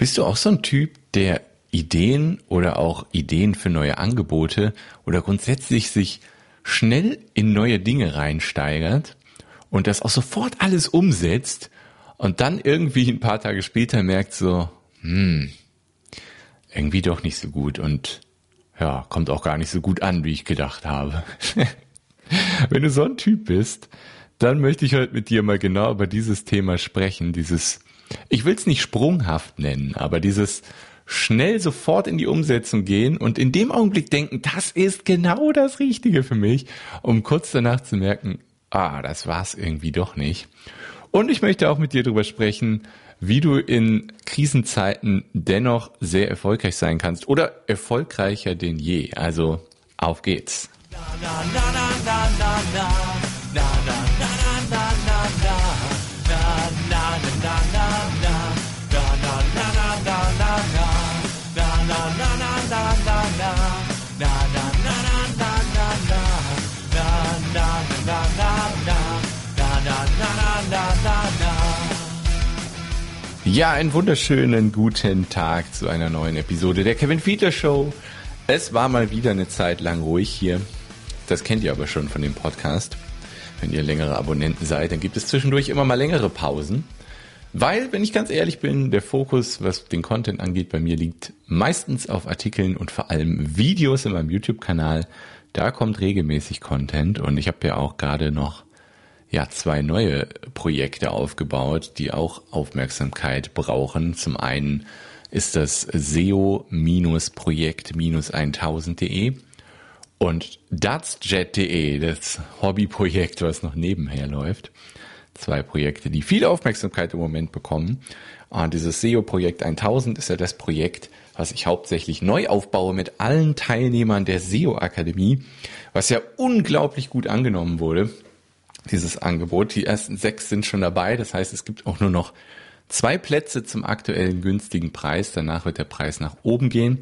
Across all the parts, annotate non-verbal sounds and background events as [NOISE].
Bist du auch so ein Typ, der Ideen oder auch Ideen für neue Angebote oder grundsätzlich sich schnell in neue Dinge reinsteigert und das auch sofort alles umsetzt und dann irgendwie ein paar Tage später merkt so, hm, irgendwie doch nicht so gut und ja, kommt auch gar nicht so gut an, wie ich gedacht habe. [LAUGHS] Wenn du so ein Typ bist, dann möchte ich heute mit dir mal genau über dieses Thema sprechen, dieses ich will es nicht sprunghaft nennen, aber dieses schnell sofort in die Umsetzung gehen und in dem Augenblick denken, das ist genau das Richtige für mich, um kurz danach zu merken, ah, das war's irgendwie doch nicht. Und ich möchte auch mit dir darüber sprechen, wie du in Krisenzeiten dennoch sehr erfolgreich sein kannst oder erfolgreicher denn je. Also auf geht's. Na, na, na, Ja, einen wunderschönen guten Tag zu einer neuen Episode der Kevin Fiedler Show. Es war mal wieder eine Zeit lang ruhig hier. Das kennt ihr aber schon von dem Podcast. Wenn ihr längere Abonnenten seid, dann gibt es zwischendurch immer mal längere Pausen. Weil, wenn ich ganz ehrlich bin, der Fokus, was den Content angeht, bei mir liegt meistens auf Artikeln und vor allem Videos in meinem YouTube-Kanal. Da kommt regelmäßig Content und ich habe ja auch gerade noch ja zwei neue Projekte aufgebaut, die auch Aufmerksamkeit brauchen. Zum einen ist das SEO-Projekt-1000.de und dartsjet.de, das Hobbyprojekt, was noch nebenher läuft. Zwei Projekte, die viel Aufmerksamkeit im Moment bekommen. Und dieses SEO-Projekt 1000 ist ja das Projekt, was ich hauptsächlich neu aufbaue mit allen Teilnehmern der SEO-Akademie, was ja unglaublich gut angenommen wurde dieses Angebot. Die ersten sechs sind schon dabei. Das heißt, es gibt auch nur noch zwei Plätze zum aktuellen günstigen Preis. Danach wird der Preis nach oben gehen.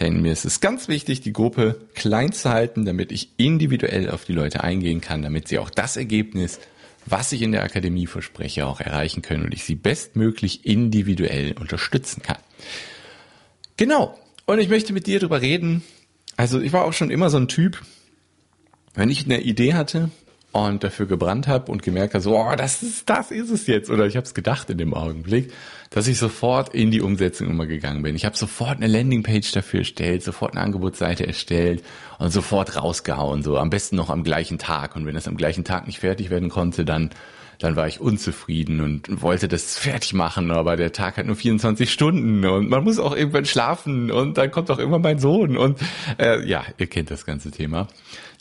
Denn mir ist es ganz wichtig, die Gruppe klein zu halten, damit ich individuell auf die Leute eingehen kann, damit sie auch das Ergebnis, was ich in der Akademie verspreche, auch erreichen können und ich sie bestmöglich individuell unterstützen kann. Genau. Und ich möchte mit dir darüber reden. Also ich war auch schon immer so ein Typ, wenn ich eine Idee hatte, und dafür gebrannt habe und gemerkt habe, so, oh, das ist, das ist es jetzt. Oder ich habe es gedacht in dem Augenblick, dass ich sofort in die Umsetzung immer gegangen bin. Ich habe sofort eine Landingpage dafür erstellt, sofort eine Angebotsseite erstellt und sofort rausgehauen. So am besten noch am gleichen Tag. Und wenn das am gleichen Tag nicht fertig werden konnte, dann dann war ich unzufrieden und wollte das fertig machen, aber der Tag hat nur 24 Stunden und man muss auch irgendwann schlafen und dann kommt auch immer mein Sohn und äh, ja, ihr kennt das ganze Thema.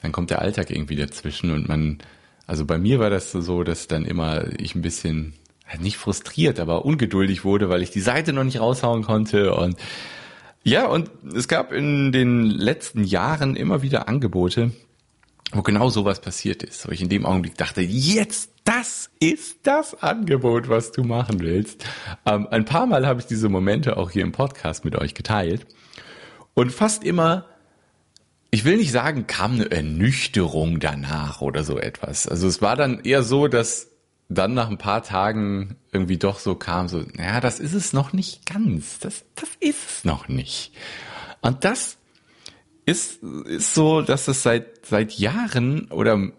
Dann kommt der Alltag irgendwie dazwischen und man, also bei mir war das so, dass dann immer ich ein bisschen halt nicht frustriert, aber ungeduldig wurde, weil ich die Seite noch nicht raushauen konnte und ja, und es gab in den letzten Jahren immer wieder Angebote, wo genau sowas passiert ist, wo ich in dem Augenblick dachte, jetzt, das ist das Angebot, was du machen willst. Ähm, ein paar Mal habe ich diese Momente auch hier im Podcast mit euch geteilt und fast immer ich will nicht sagen, kam eine Ernüchterung danach oder so etwas. Also es war dann eher so, dass dann nach ein paar Tagen irgendwie doch so kam, so, naja, das ist es noch nicht ganz. Das, das ist es noch nicht. Und das ist, ist so, dass es seit, seit Jahren oder,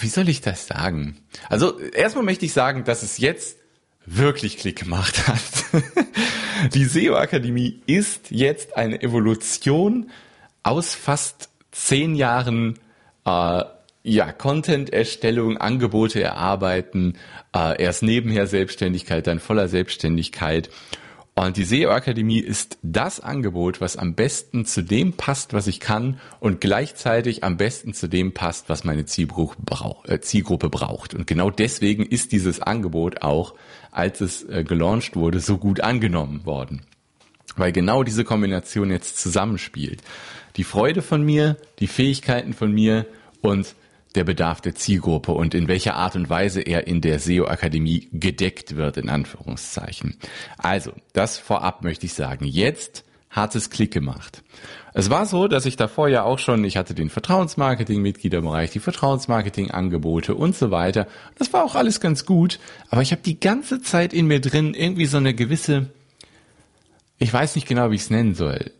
wie soll ich das sagen? Also, erstmal möchte ich sagen, dass es jetzt wirklich Klick gemacht [LAUGHS] hat. Die SEO Akademie ist jetzt eine Evolution aus fast zehn Jahren äh, ja, Content-Erstellung, Angebote erarbeiten, äh, erst nebenher Selbstständigkeit, dann voller Selbstständigkeit. Und die SEO-Akademie ist das Angebot, was am besten zu dem passt, was ich kann und gleichzeitig am besten zu dem passt, was meine äh, Zielgruppe braucht. Und genau deswegen ist dieses Angebot auch, als es äh, gelauncht wurde, so gut angenommen worden. Weil genau diese Kombination jetzt zusammenspielt die Freude von mir, die Fähigkeiten von mir und der Bedarf der Zielgruppe und in welcher Art und Weise er in der SEO-Akademie gedeckt wird, in Anführungszeichen. Also, das vorab möchte ich sagen. Jetzt hat es Klick gemacht. Es war so, dass ich davor ja auch schon, ich hatte den Vertrauensmarketing-Mitgliederbereich, die Vertrauensmarketing-Angebote und so weiter. Das war auch alles ganz gut, aber ich habe die ganze Zeit in mir drin irgendwie so eine gewisse ich weiß nicht genau, wie ich es nennen soll.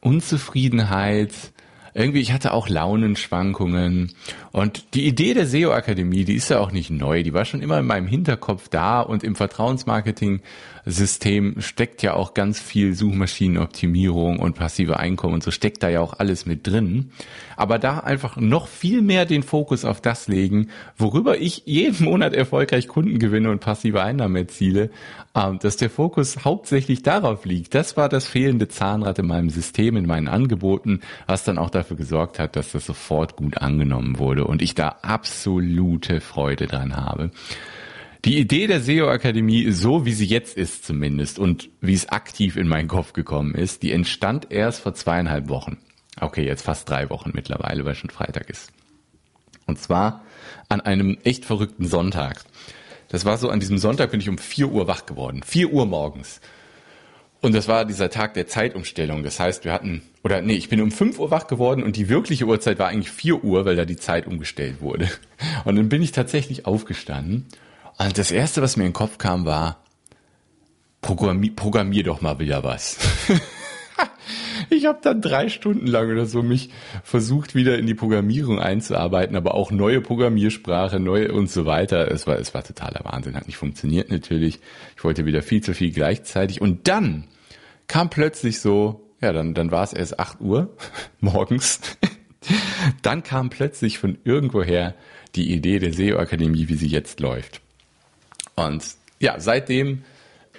Unzufriedenheit, irgendwie, ich hatte auch Launenschwankungen. Und die Idee der SEO-Akademie, die ist ja auch nicht neu, die war schon immer in meinem Hinterkopf da und im Vertrauensmarketing-System steckt ja auch ganz viel Suchmaschinenoptimierung und passive Einkommen und so steckt da ja auch alles mit drin. Aber da einfach noch viel mehr den Fokus auf das legen, worüber ich jeden Monat erfolgreich Kunden gewinne und passive Einnahmen erziele, ähm, dass der Fokus hauptsächlich darauf liegt. Das war das fehlende Zahnrad in meinem System, in meinen Angeboten, was dann auch dafür gesorgt hat, dass das sofort gut angenommen wurde und ich da absolute Freude dran habe. Die Idee der SEO Akademie, so wie sie jetzt ist zumindest und wie es aktiv in meinen Kopf gekommen ist, die entstand erst vor zweieinhalb Wochen. Okay, jetzt fast drei Wochen mittlerweile, weil schon Freitag ist. Und zwar an einem echt verrückten Sonntag. Das war so, an diesem Sonntag bin ich um vier Uhr wach geworden. vier Uhr morgens. Und das war dieser Tag der Zeitumstellung. Das heißt, wir hatten, oder nee, ich bin um 5 Uhr wach geworden und die wirkliche Uhrzeit war eigentlich 4 Uhr, weil da die Zeit umgestellt wurde. Und dann bin ich tatsächlich aufgestanden. Und das erste, was mir in den Kopf kam, war, programmier, programmier doch mal wieder was. [LAUGHS] [LAUGHS] ich habe dann drei Stunden lang oder so mich versucht, wieder in die Programmierung einzuarbeiten, aber auch neue Programmiersprache, neue und so weiter. Es war, es war totaler Wahnsinn, hat nicht funktioniert natürlich. Ich wollte wieder viel zu viel gleichzeitig. Und dann kam plötzlich so, ja, dann, dann war es erst 8 Uhr [LAUGHS] morgens. [LAUGHS] dann kam plötzlich von irgendwoher die Idee der SEO-Akademie, wie sie jetzt läuft. Und ja, seitdem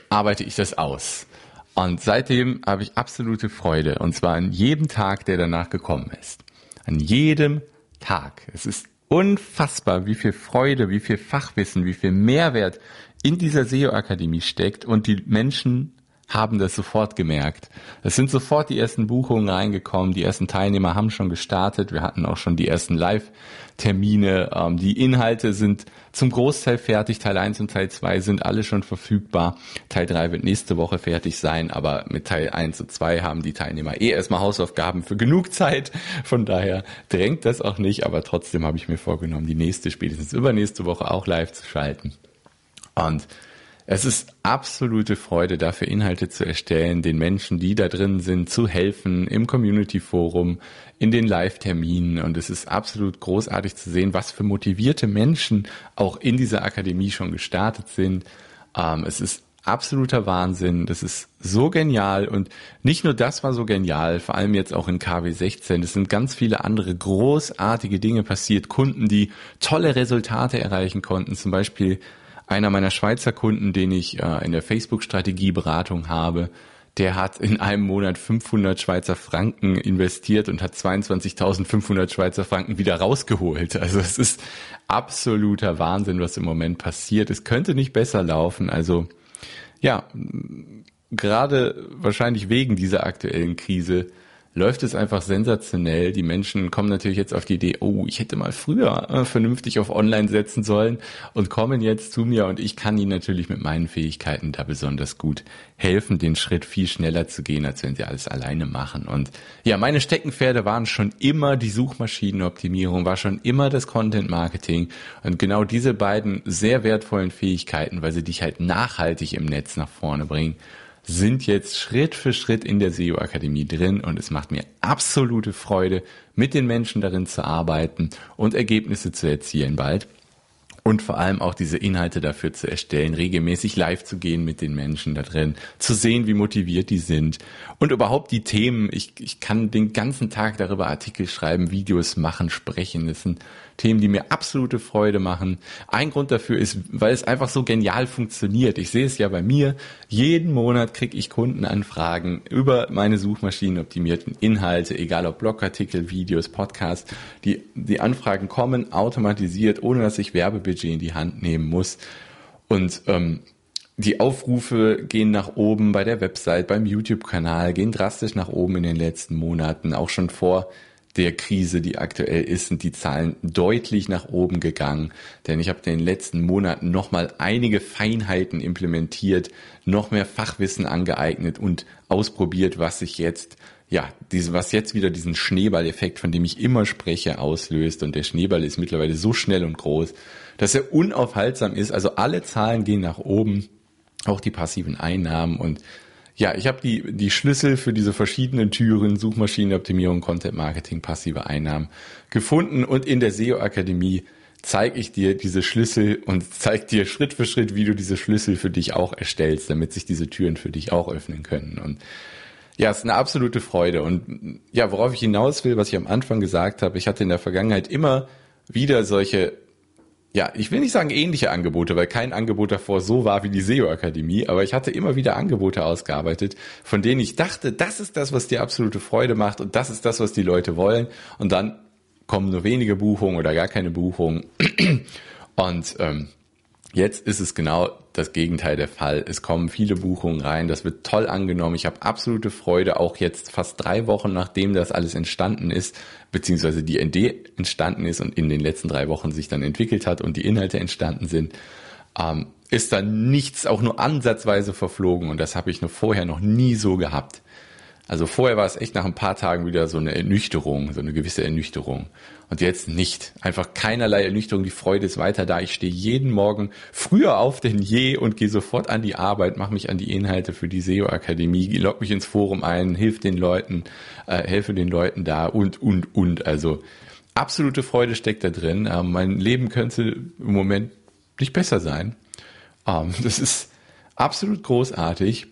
arbeite ich das aus. Und seitdem habe ich absolute Freude. Und zwar an jedem Tag, der danach gekommen ist. An jedem Tag. Es ist unfassbar, wie viel Freude, wie viel Fachwissen, wie viel Mehrwert in dieser SEO-Akademie steckt und die Menschen haben das sofort gemerkt. Es sind sofort die ersten Buchungen reingekommen, die ersten Teilnehmer haben schon gestartet, wir hatten auch schon die ersten Live-Termine, ähm, die Inhalte sind zum Großteil fertig, Teil 1 und Teil 2 sind alle schon verfügbar, Teil 3 wird nächste Woche fertig sein, aber mit Teil 1 und 2 haben die Teilnehmer eh erstmal Hausaufgaben für genug Zeit, von daher drängt das auch nicht, aber trotzdem habe ich mir vorgenommen, die nächste, spätestens übernächste Woche auch live zu schalten. Und es ist absolute Freude, dafür Inhalte zu erstellen, den Menschen, die da drin sind, zu helfen, im Community Forum, in den Live-Terminen. Und es ist absolut großartig zu sehen, was für motivierte Menschen auch in dieser Akademie schon gestartet sind. Ähm, es ist absoluter Wahnsinn. Das ist so genial. Und nicht nur das war so genial, vor allem jetzt auch in KW 16. Es sind ganz viele andere großartige Dinge passiert. Kunden, die tolle Resultate erreichen konnten. Zum Beispiel einer meiner Schweizer Kunden, den ich äh, in der Facebook-Strategieberatung habe, der hat in einem Monat 500 Schweizer Franken investiert und hat 22.500 Schweizer Franken wieder rausgeholt. Also es ist absoluter Wahnsinn, was im Moment passiert. Es könnte nicht besser laufen. Also ja, gerade wahrscheinlich wegen dieser aktuellen Krise läuft es einfach sensationell. Die Menschen kommen natürlich jetzt auf die Idee, oh, ich hätte mal früher äh, vernünftig auf Online setzen sollen und kommen jetzt zu mir und ich kann ihnen natürlich mit meinen Fähigkeiten da besonders gut helfen, den Schritt viel schneller zu gehen, als wenn sie alles alleine machen. Und ja, meine Steckenpferde waren schon immer die Suchmaschinenoptimierung, war schon immer das Content Marketing und genau diese beiden sehr wertvollen Fähigkeiten, weil sie dich halt nachhaltig im Netz nach vorne bringen sind jetzt Schritt für Schritt in der SEO Akademie drin und es macht mir absolute Freude, mit den Menschen darin zu arbeiten und Ergebnisse zu erzielen bald und vor allem auch diese Inhalte dafür zu erstellen, regelmäßig live zu gehen mit den Menschen da drin, zu sehen, wie motiviert die sind und überhaupt die Themen. Ich, ich kann den ganzen Tag darüber Artikel schreiben, Videos machen, sprechen. Das sind Themen, die mir absolute Freude machen. Ein Grund dafür ist, weil es einfach so genial funktioniert. Ich sehe es ja bei mir. Jeden Monat kriege ich Kundenanfragen über meine suchmaschinenoptimierten Inhalte, egal ob Blogartikel, Videos, Podcasts. Die, die Anfragen kommen automatisiert, ohne dass ich Werbebudget in die Hand nehmen muss. Und ähm, die Aufrufe gehen nach oben bei der Website, beim YouTube-Kanal, gehen drastisch nach oben in den letzten Monaten, auch schon vor der Krise, die aktuell ist, sind die Zahlen deutlich nach oben gegangen. Denn ich habe in den letzten Monaten nochmal einige Feinheiten implementiert, noch mehr Fachwissen angeeignet und ausprobiert, was sich jetzt ja, diese, was jetzt wieder diesen Schneeballeffekt, von dem ich immer spreche, auslöst. Und der Schneeball ist mittlerweile so schnell und groß, dass er unaufhaltsam ist. Also alle Zahlen gehen nach oben, auch die passiven Einnahmen. Und ja, ich habe die, die Schlüssel für diese verschiedenen Türen, Suchmaschinenoptimierung, Content Marketing, passive Einnahmen gefunden und in der SEO Akademie zeige ich dir diese Schlüssel und [LAUGHS] zeige dir Schritt für Schritt, wie du diese Schlüssel für dich auch erstellst, damit sich diese Türen für dich auch öffnen können. Und ja, es ist eine absolute Freude. Und ja, worauf ich hinaus will, was ich am Anfang gesagt habe, ich hatte in der Vergangenheit immer wieder solche ja, ich will nicht sagen ähnliche Angebote, weil kein Angebot davor so war wie die SEO-Akademie, aber ich hatte immer wieder Angebote ausgearbeitet, von denen ich dachte, das ist das, was dir absolute Freude macht und das ist das, was die Leute wollen. Und dann kommen nur wenige Buchungen oder gar keine Buchungen. [CLEARS THROAT] Und ähm, Jetzt ist es genau das Gegenteil der Fall. Es kommen viele Buchungen rein, das wird toll angenommen. Ich habe absolute Freude, auch jetzt fast drei Wochen nachdem das alles entstanden ist, beziehungsweise die Idee entstanden ist und in den letzten drei Wochen sich dann entwickelt hat und die Inhalte entstanden sind, ähm, ist dann nichts auch nur ansatzweise verflogen und das habe ich noch vorher noch nie so gehabt. Also vorher war es echt nach ein paar Tagen wieder so eine Ernüchterung, so eine gewisse Ernüchterung. Und jetzt nicht. Einfach keinerlei Ernüchterung. Die Freude ist weiter da. Ich stehe jeden Morgen früher auf denn je und gehe sofort an die Arbeit, mache mich an die Inhalte für die SEO-Akademie, log mich ins Forum ein, hilf den Leuten, äh, helfe den Leuten da und, und, und. Also absolute Freude steckt da drin. Äh, mein Leben könnte im Moment nicht besser sein. Ähm, [LAUGHS] das ist absolut großartig.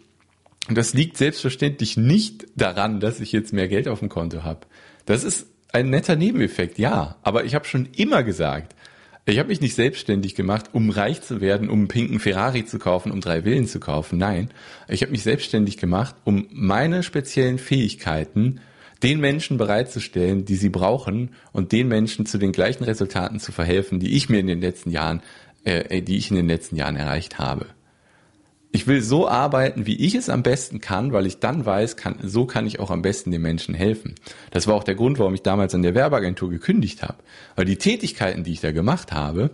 Und das liegt selbstverständlich nicht daran, dass ich jetzt mehr Geld auf dem Konto habe. Das ist ein netter Nebeneffekt, ja. Aber ich habe schon immer gesagt, ich habe mich nicht selbstständig gemacht, um reich zu werden, um einen pinken Ferrari zu kaufen, um drei Villen zu kaufen. Nein, ich habe mich selbstständig gemacht, um meine speziellen Fähigkeiten den Menschen bereitzustellen, die sie brauchen und den Menschen zu den gleichen Resultaten zu verhelfen, die ich mir in den letzten Jahren, äh, die ich in den letzten Jahren erreicht habe. Ich will so arbeiten, wie ich es am besten kann, weil ich dann weiß, kann, so kann ich auch am besten den Menschen helfen. Das war auch der Grund, warum ich damals an der Werbeagentur gekündigt habe. Weil die Tätigkeiten, die ich da gemacht habe,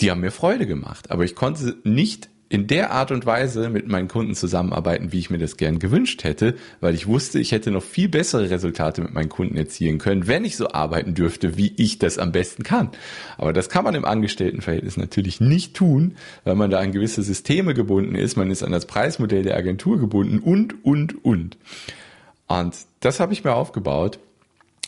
die haben mir Freude gemacht. Aber ich konnte nicht in der Art und Weise mit meinen Kunden zusammenarbeiten, wie ich mir das gern gewünscht hätte, weil ich wusste, ich hätte noch viel bessere Resultate mit meinen Kunden erzielen können, wenn ich so arbeiten dürfte, wie ich das am besten kann. Aber das kann man im Angestelltenverhältnis natürlich nicht tun, weil man da an gewisse Systeme gebunden ist, man ist an das Preismodell der Agentur gebunden und, und, und. Und das habe ich mir aufgebaut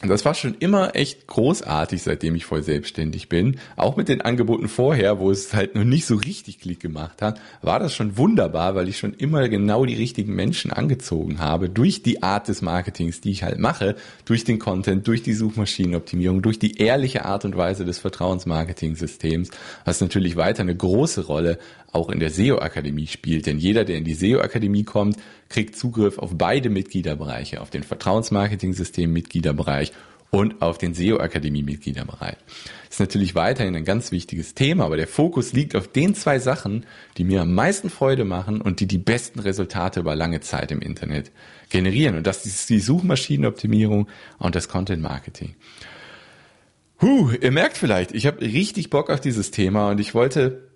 und das war schon immer echt großartig, seitdem ich voll selbstständig bin. Auch mit den Angeboten vorher, wo es halt noch nicht so richtig Klick gemacht hat, war das schon wunderbar, weil ich schon immer genau die richtigen Menschen angezogen habe. Durch die Art des Marketings, die ich halt mache, durch den Content, durch die Suchmaschinenoptimierung, durch die ehrliche Art und Weise des Vertrauensmarketing-Systems, was natürlich weiter eine große Rolle auch in der SEO-Akademie spielt. Denn jeder, der in die SEO-Akademie kommt, kriegt Zugriff auf beide Mitgliederbereiche, auf den Vertrauensmarketing-System-Mitgliederbereich und auf den SEO-Akademie-Mitgliederbereich. Ist natürlich weiterhin ein ganz wichtiges Thema, aber der Fokus liegt auf den zwei Sachen, die mir am meisten Freude machen und die die besten Resultate über lange Zeit im Internet generieren. Und das ist die Suchmaschinenoptimierung und das Content-Marketing. Huh, ihr merkt vielleicht, ich habe richtig Bock auf dieses Thema und ich wollte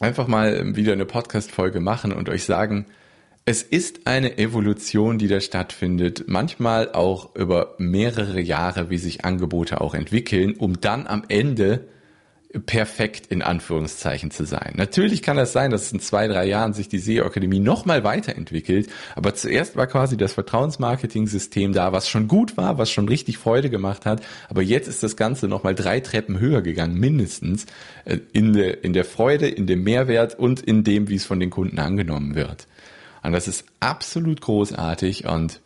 einfach mal wieder eine Podcast-Folge machen und euch sagen, es ist eine Evolution, die da stattfindet, manchmal auch über mehrere Jahre, wie sich Angebote auch entwickeln, um dann am Ende perfekt in Anführungszeichen zu sein. Natürlich kann das sein, dass in zwei, drei Jahren sich die SEO-Akademie nochmal weiterentwickelt, aber zuerst war quasi das Vertrauensmarketing-System da, was schon gut war, was schon richtig Freude gemacht hat, aber jetzt ist das Ganze nochmal drei Treppen höher gegangen, mindestens, äh, in der, in der Freude, in dem Mehrwert und in dem, wie es von den Kunden angenommen wird. Und das ist absolut großartig und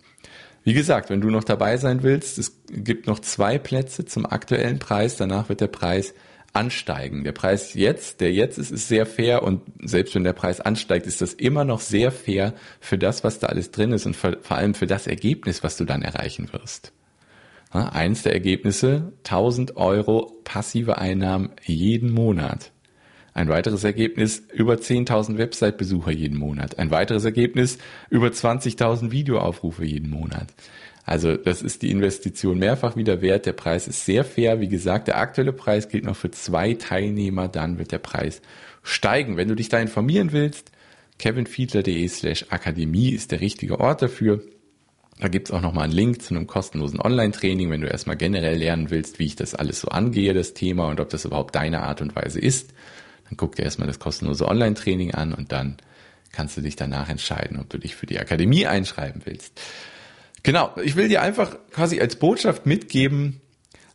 wie gesagt, wenn du noch dabei sein willst, es gibt noch zwei Plätze zum aktuellen Preis, danach wird der Preis ansteigen. Der Preis jetzt, der jetzt ist, ist sehr fair und selbst wenn der Preis ansteigt, ist das immer noch sehr fair für das, was da alles drin ist und vor allem für das Ergebnis, was du dann erreichen wirst. Eins der Ergebnisse, 1000 Euro passive Einnahmen jeden Monat. Ein weiteres Ergebnis, über 10.000 Website-Besucher jeden Monat. Ein weiteres Ergebnis, über 20.000 Videoaufrufe jeden Monat. Also das ist die Investition mehrfach wieder wert. Der Preis ist sehr fair. Wie gesagt, der aktuelle Preis gilt noch für zwei Teilnehmer. Dann wird der Preis steigen. Wenn du dich da informieren willst, kevinfiedler.de slash Akademie ist der richtige Ort dafür. Da gibt's auch nochmal einen Link zu einem kostenlosen Online-Training, wenn du erstmal generell lernen willst, wie ich das alles so angehe, das Thema und ob das überhaupt deine Art und Weise ist. Dann guck dir erstmal das kostenlose Online-Training an und dann kannst du dich danach entscheiden, ob du dich für die Akademie einschreiben willst. Genau, ich will dir einfach quasi als Botschaft mitgeben,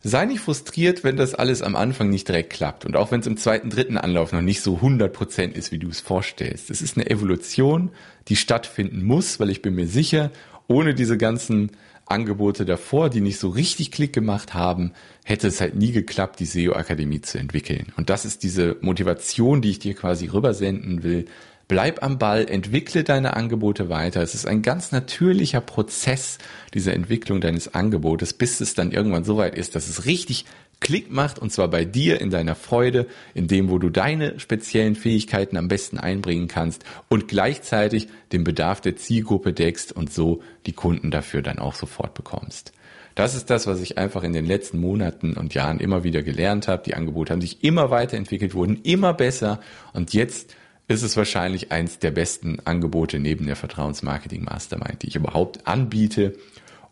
sei nicht frustriert, wenn das alles am Anfang nicht direkt klappt und auch wenn es im zweiten, dritten Anlauf noch nicht so 100% ist, wie du es vorstellst. Es ist eine Evolution, die stattfinden muss, weil ich bin mir sicher, ohne diese ganzen Angebote davor, die nicht so richtig Klick gemacht haben, hätte es halt nie geklappt, die SEO-Akademie zu entwickeln. Und das ist diese Motivation, die ich dir quasi rübersenden will. Bleib am Ball, entwickle deine Angebote weiter. Es ist ein ganz natürlicher Prozess dieser Entwicklung deines Angebotes, bis es dann irgendwann so weit ist, dass es richtig Klick macht und zwar bei dir in deiner Freude, in dem, wo du deine speziellen Fähigkeiten am besten einbringen kannst und gleichzeitig den Bedarf der Zielgruppe deckst und so die Kunden dafür dann auch sofort bekommst. Das ist das, was ich einfach in den letzten Monaten und Jahren immer wieder gelernt habe. Die Angebote haben sich immer weiterentwickelt, wurden immer besser und jetzt ist es wahrscheinlich eins der besten Angebote neben der Vertrauensmarketing Mastermind, die ich überhaupt anbiete.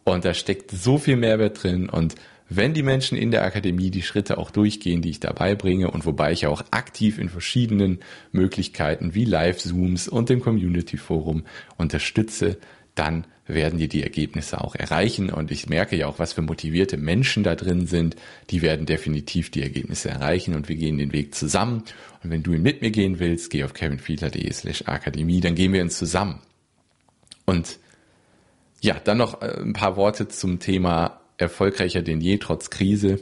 Und da steckt so viel Mehrwert drin und wenn die Menschen in der Akademie die Schritte auch durchgehen, die ich dabei bringe und wobei ich auch aktiv in verschiedenen Möglichkeiten wie Live-Zooms und dem Community-Forum unterstütze, dann werden die die Ergebnisse auch erreichen. Und ich merke ja auch, was für motivierte Menschen da drin sind. Die werden definitiv die Ergebnisse erreichen und wir gehen den Weg zusammen. Und wenn du ihn mit mir gehen willst, geh auf kevinfiedler.de slash akademie, dann gehen wir uns zusammen. Und ja, dann noch äh, ein paar Worte zum Thema erfolgreicher denn je trotz Krise.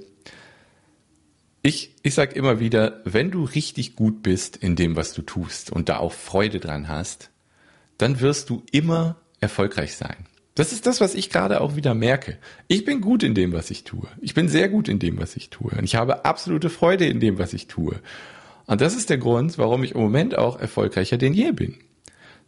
Ich, ich sag immer wieder, wenn du richtig gut bist in dem, was du tust und da auch Freude dran hast, dann wirst du immer erfolgreich sein. Das ist das, was ich gerade auch wieder merke. Ich bin gut in dem, was ich tue. Ich bin sehr gut in dem, was ich tue. Und ich habe absolute Freude in dem, was ich tue. Und das ist der Grund, warum ich im Moment auch erfolgreicher denn je bin.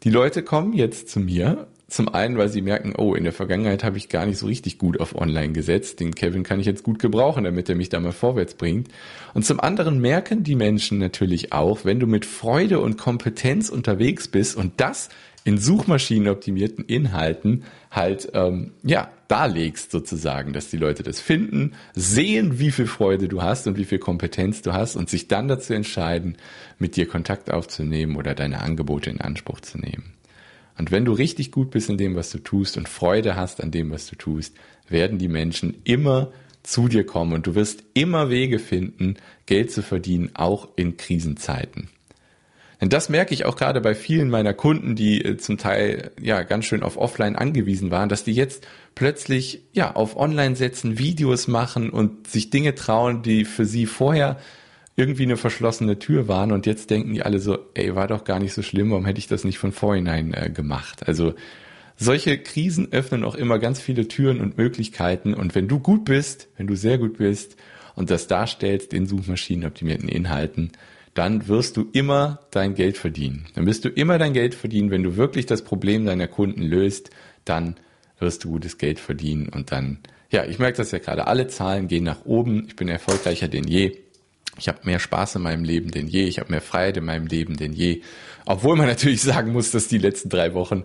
Die Leute kommen jetzt zu mir zum einen, weil sie merken, oh, in der Vergangenheit habe ich gar nicht so richtig gut auf Online gesetzt. Den Kevin kann ich jetzt gut gebrauchen, damit er mich da mal vorwärts bringt. Und zum anderen merken die Menschen natürlich auch, wenn du mit Freude und Kompetenz unterwegs bist und das in suchmaschinenoptimierten Inhalten halt ähm, ja darlegst sozusagen, dass die Leute das finden, sehen, wie viel Freude du hast und wie viel Kompetenz du hast und sich dann dazu entscheiden, mit dir Kontakt aufzunehmen oder deine Angebote in Anspruch zu nehmen. Und wenn du richtig gut bist in dem, was du tust und Freude hast an dem, was du tust, werden die Menschen immer zu dir kommen und du wirst immer Wege finden, Geld zu verdienen, auch in Krisenzeiten. Denn das merke ich auch gerade bei vielen meiner Kunden, die äh, zum Teil ja ganz schön auf Offline angewiesen waren, dass die jetzt plötzlich ja auf Online setzen, Videos machen und sich Dinge trauen, die für sie vorher irgendwie eine verschlossene Tür waren und jetzt denken die alle so, ey, war doch gar nicht so schlimm, warum hätte ich das nicht von vorhinein äh, gemacht? Also solche Krisen öffnen auch immer ganz viele Türen und Möglichkeiten und wenn du gut bist, wenn du sehr gut bist und das darstellst in suchmaschinenoptimierten Inhalten, dann wirst du immer dein Geld verdienen. Dann wirst du immer dein Geld verdienen, wenn du wirklich das Problem deiner Kunden löst, dann wirst du gutes Geld verdienen und dann, ja, ich merke das ja gerade, alle Zahlen gehen nach oben, ich bin erfolgreicher denn je ich habe mehr Spaß in meinem Leben denn je. Ich habe mehr Freiheit in meinem Leben denn je. Obwohl man [LAUGHS] natürlich sagen muss, dass die letzten drei Wochen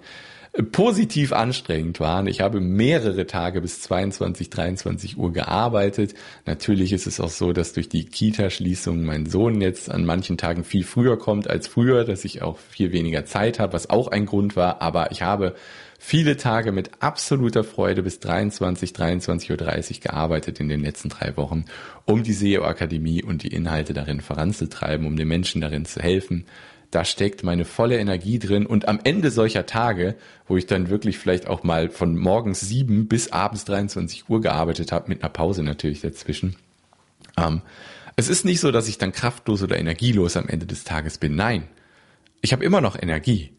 positiv anstrengend waren. Ich habe mehrere Tage bis 22, 23 Uhr gearbeitet. Natürlich ist es auch so, dass durch die Kita-Schließung mein Sohn jetzt an manchen Tagen viel früher kommt als früher, dass ich auch viel weniger Zeit habe, was auch ein Grund war. Aber ich habe viele Tage mit absoluter Freude bis 23, 23.30 Uhr gearbeitet in den letzten drei Wochen, um die SEO Akademie und die Inhalte darin voranzutreiben, um den Menschen darin zu helfen. Da steckt meine volle Energie drin und am Ende solcher Tage, wo ich dann wirklich vielleicht auch mal von morgens sieben bis abends 23 Uhr gearbeitet habe, mit einer Pause natürlich dazwischen. Ähm, es ist nicht so, dass ich dann kraftlos oder energielos am Ende des Tages bin. Nein, ich habe immer noch Energie.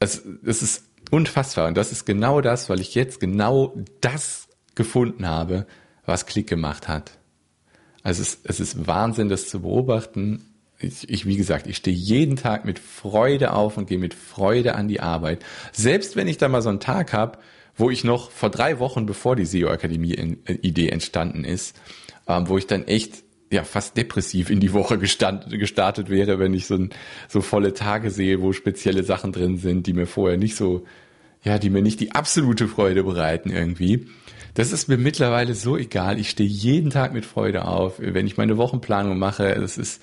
Es, es ist unfassbar. Und das ist genau das, weil ich jetzt genau das gefunden habe, was Klick gemacht hat. Also es, es ist Wahnsinn, das zu beobachten. Ich, ich, wie gesagt, ich stehe jeden Tag mit Freude auf und gehe mit Freude an die Arbeit. Selbst wenn ich da mal so einen Tag habe, wo ich noch vor drei Wochen, bevor die SEO-Akademie-Idee entstanden ist, ähm, wo ich dann echt ja fast depressiv in die Woche gestand, gestartet wäre, wenn ich so, ein, so volle Tage sehe, wo spezielle Sachen drin sind, die mir vorher nicht so, ja, die mir nicht die absolute Freude bereiten irgendwie. Das ist mir mittlerweile so egal. Ich stehe jeden Tag mit Freude auf, wenn ich meine Wochenplanung mache. Das ist,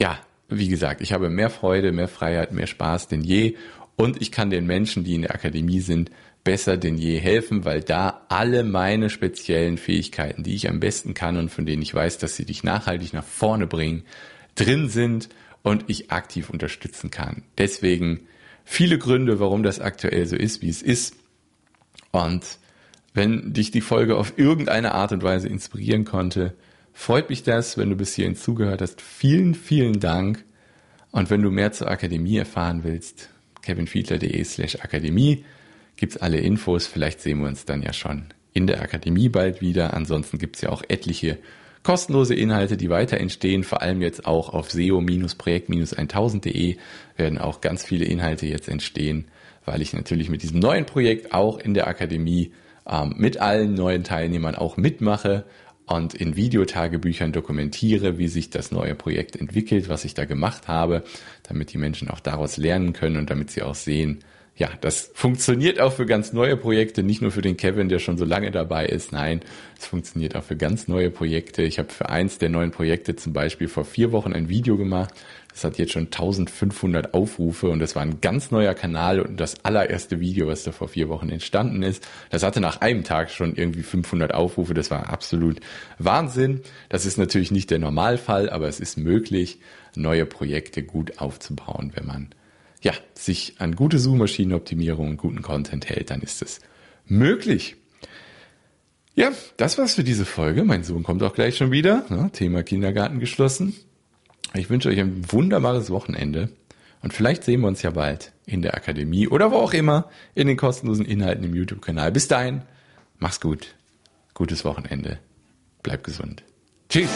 ja, wie gesagt, ich habe mehr Freude, mehr Freiheit, mehr Spaß denn je und ich kann den Menschen, die in der Akademie sind, besser denn je helfen, weil da alle meine speziellen Fähigkeiten, die ich am besten kann und von denen ich weiß, dass sie dich nachhaltig nach vorne bringen, drin sind und ich aktiv unterstützen kann. Deswegen viele Gründe, warum das aktuell so ist, wie es ist. Und wenn dich die Folge auf irgendeine Art und Weise inspirieren konnte, freut mich das, wenn du bis hierhin zugehört hast. Vielen, vielen Dank. Und wenn du mehr zur Akademie erfahren willst, kevinfiedler.de slash Akademie gibt's alle Infos. Vielleicht sehen wir uns dann ja schon in der Akademie bald wieder. Ansonsten gibt's ja auch etliche kostenlose Inhalte, die weiter entstehen, vor allem jetzt auch auf SEO-Projekt-1000.de werden auch ganz viele Inhalte jetzt entstehen, weil ich natürlich mit diesem neuen Projekt auch in der Akademie ähm, mit allen neuen Teilnehmern auch mitmache und in Videotagebüchern dokumentiere, wie sich das neue Projekt entwickelt, was ich da gemacht habe, damit die Menschen auch daraus lernen können und damit sie auch sehen, ja, das funktioniert auch für ganz neue Projekte, nicht nur für den Kevin, der schon so lange dabei ist. Nein, es funktioniert auch für ganz neue Projekte. Ich habe für eins der neuen Projekte zum Beispiel vor vier Wochen ein Video gemacht. Das hat jetzt schon 1500 Aufrufe und das war ein ganz neuer Kanal und das allererste Video, was da vor vier Wochen entstanden ist. Das hatte nach einem Tag schon irgendwie 500 Aufrufe. Das war absolut Wahnsinn. Das ist natürlich nicht der Normalfall, aber es ist möglich, neue Projekte gut aufzubauen, wenn man ja, sich an gute Suchmaschinenoptimierung und guten Content hält, dann ist es möglich. Ja, das war's für diese Folge. Mein Sohn kommt auch gleich schon wieder. Ne? Thema Kindergarten geschlossen. Ich wünsche euch ein wunderbares Wochenende und vielleicht sehen wir uns ja bald in der Akademie oder wo auch immer in den kostenlosen Inhalten im YouTube-Kanal. Bis dahin, mach's gut. Gutes Wochenende. Bleib gesund. Tschüss.